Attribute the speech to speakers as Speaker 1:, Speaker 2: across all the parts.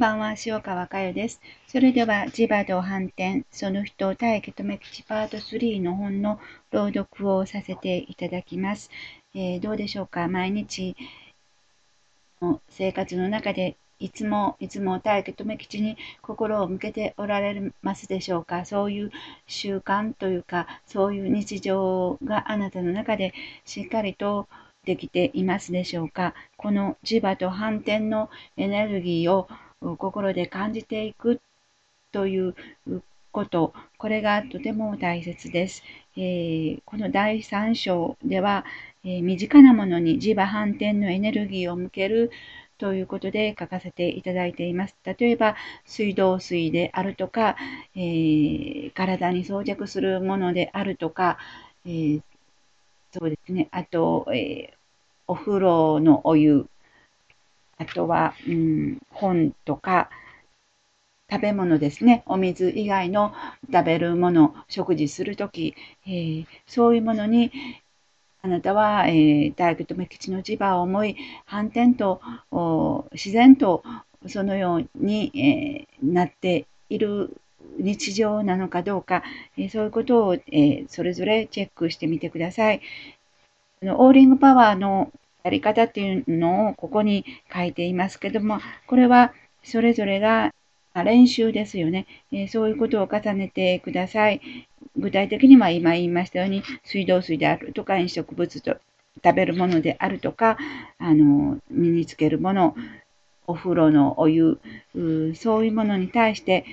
Speaker 1: ばんは、塩川佳代です。それでは、磁場と反転、その人対ケトメ吉パート3の本の朗読をさせていただきます。えー、どうでしょうか？毎日の生活の中でいつもいつも大家留吉に心を向けておられますでしょうか？そういう習慣というかそういう日常があなたの中でしっかりとできていますでしょうか？この磁場と反転のエネルギーを心で感じていくということ、これがとても大切です。えー、この第3章では、えー、身近なものに磁場反転のエネルギーを向けるということで書かせていただいています。例えば、水道水であるとか、えー、体に装着するものであるとか、えそうですね。あと、え、お風呂のお湯、あとは、うん、本とか、食べ物ですね。お水以外の食べるもの、食事するとき、えー、そういうものに、あなたは、えー、大工留吉の磁場を思い、反転と自然とそのように、えー、なっている日常なのかどうか、えそういうことを、えそれぞれチェックしてみてください。オーリングパワーのやり方っていうのをここに書いていますけども、これはそれぞれが練習ですよね、えそういうことを重ねてください。具体的には今言いましたように、水道水であるとか飲食物と食べるものであるとか、あの身につけるもの、お風呂のお湯、そういうものに対して、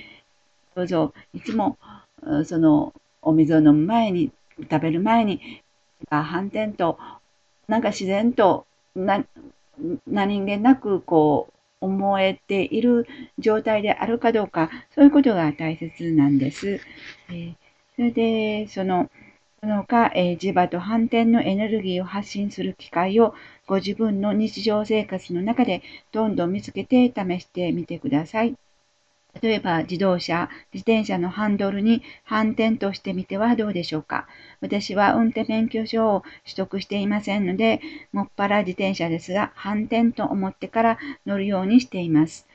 Speaker 1: どうぞいつもそのお水を飲む前に食べる前に反転となんか自然とな何気なくこう思えている状態であるかどうかそういうことが大切なんです。えー、それでそのその他、えー、磁場と反転のエネルギーを発信する機会をご自分の日常生活の中でどんどん見つけて試してみてください。例えば自動車、自転車のハンドルに反転としてみてはどうでしょうか？私は運転免許証を取得していませんので、もっぱら自転車ですが、反転と思ってから乗るようにしています。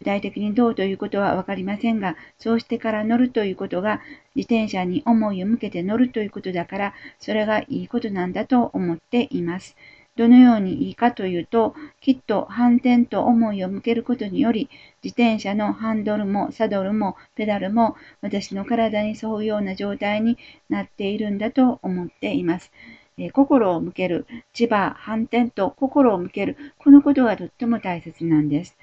Speaker 1: 具体的にどうということは分かりませんが、そうしてから乗るということが、自転車に思いを向けて乗るということだから、それがいいことなんだと思っています。どのようにいいかというと、きっと反転と思いを向けることにより、自転車のハンドルもサドルもペダルも私の体に沿うような状態になっているんだと思っています。え、心を向ける、千葉反転と心を向ける、このことがとっても大切なんです。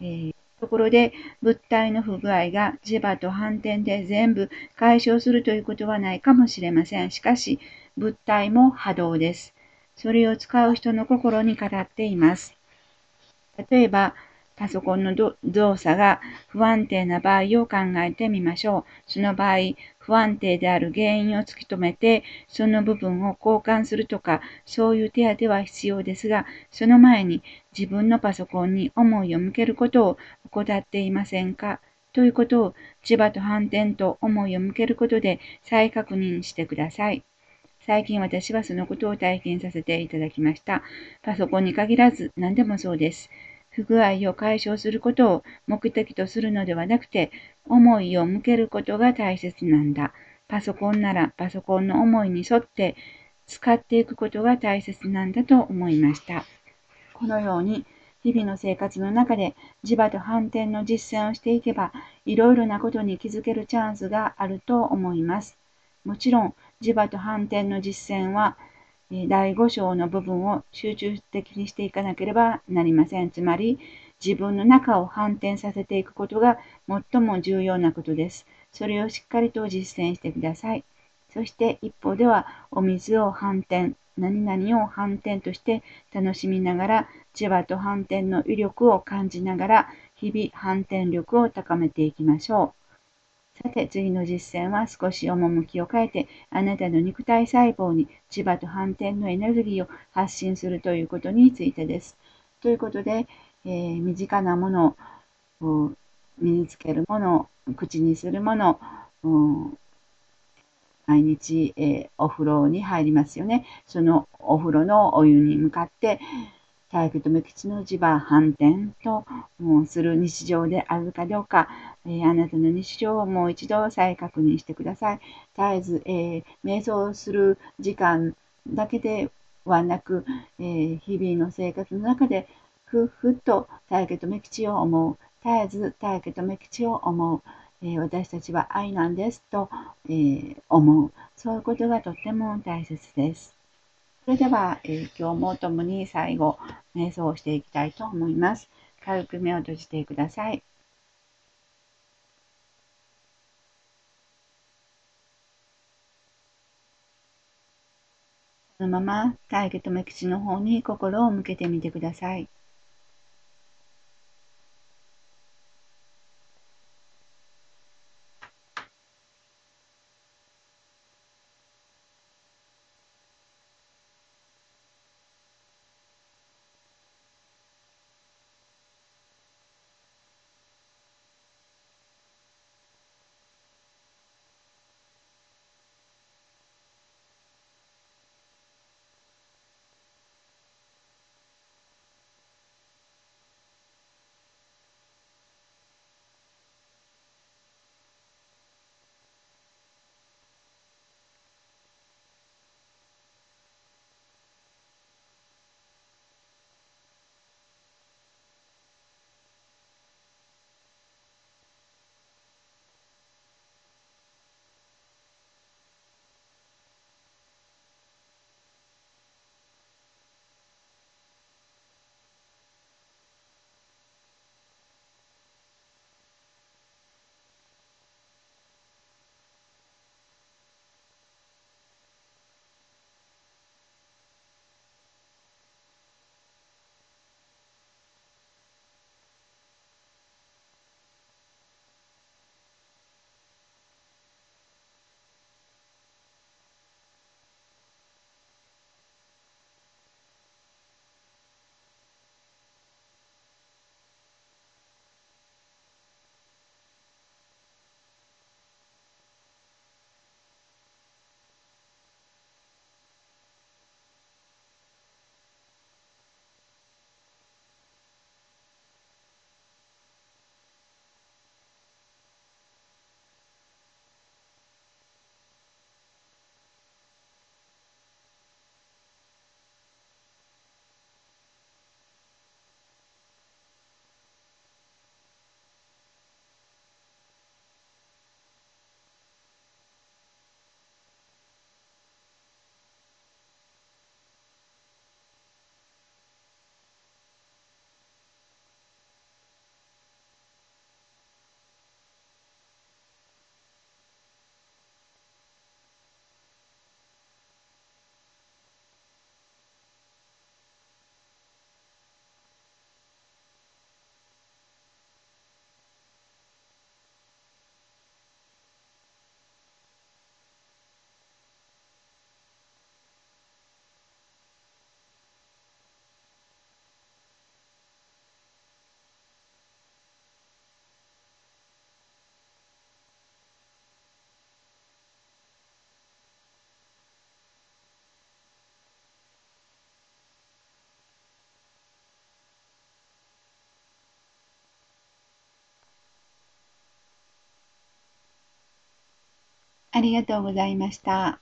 Speaker 1: えーところで物体の不具合が磁場と反転で全部解消するということはないかもしれません。しかし物体も波動です。それを使う人の心に語っています。例えば、パソコンの動作が不安定な場合を考えてみましょう。その場合、不安定である原因を突き止めて、その部分を交換するとか、そういう手当は必要ですが、その前に自分のパソコンに思いを向けることを怠っていませんか？ということを、磁場と反転と思いを向けることで再確認してください。最近私はそのことを体験させていただきました。パソコンに限らず何でもそうです。不具合を解消することを目的とするのではなくて、思いを向けることが大切なんだ。パソコンならパソコンの思いに沿って使っていくことが大切なんだと思いました。このように日々の生活の中で磁場と反転の実践をしていけば、いろいろなことに気づけるチャンスがあると思います。もちろん、磁場と反転の実践は、第5章の部分を集中的にしていかなければなりません。つまり、自分の中を反転させていくことが最も重要なことです。それをしっかりと実践してください。そして一方では、お水を反転、何々を反転として楽しみながら、磁場と反転の威力を感じながら、日々反転力を高めていきましょう。さて次の実践は少し趣を変えてあなたの肉体細胞に磁場と反転のエネルギーを発信するということについてです。ということで、えー、身近なものを身につけるもの口にするもの毎日、えー、お風呂に入りますよね。そのお風呂のお湯に向かって大家留吉の地場反転とする日常であるかどうか、えー、あなたの日常をもう一度再確認してください。絶えず、えー、瞑想する時間だけではなく、えー、日々の生活の中でふっふっと大家留吉を思う。絶えず大家留吉を思う。え私たちは愛なんですと、え、思う。そういうことがとっても大切です。それでは、えー、今日も共に最後、瞑想をしていきたいと思います。軽く目を閉じてください。そのまま大家留吉の方に心を向けてみてください。ありがとうございました。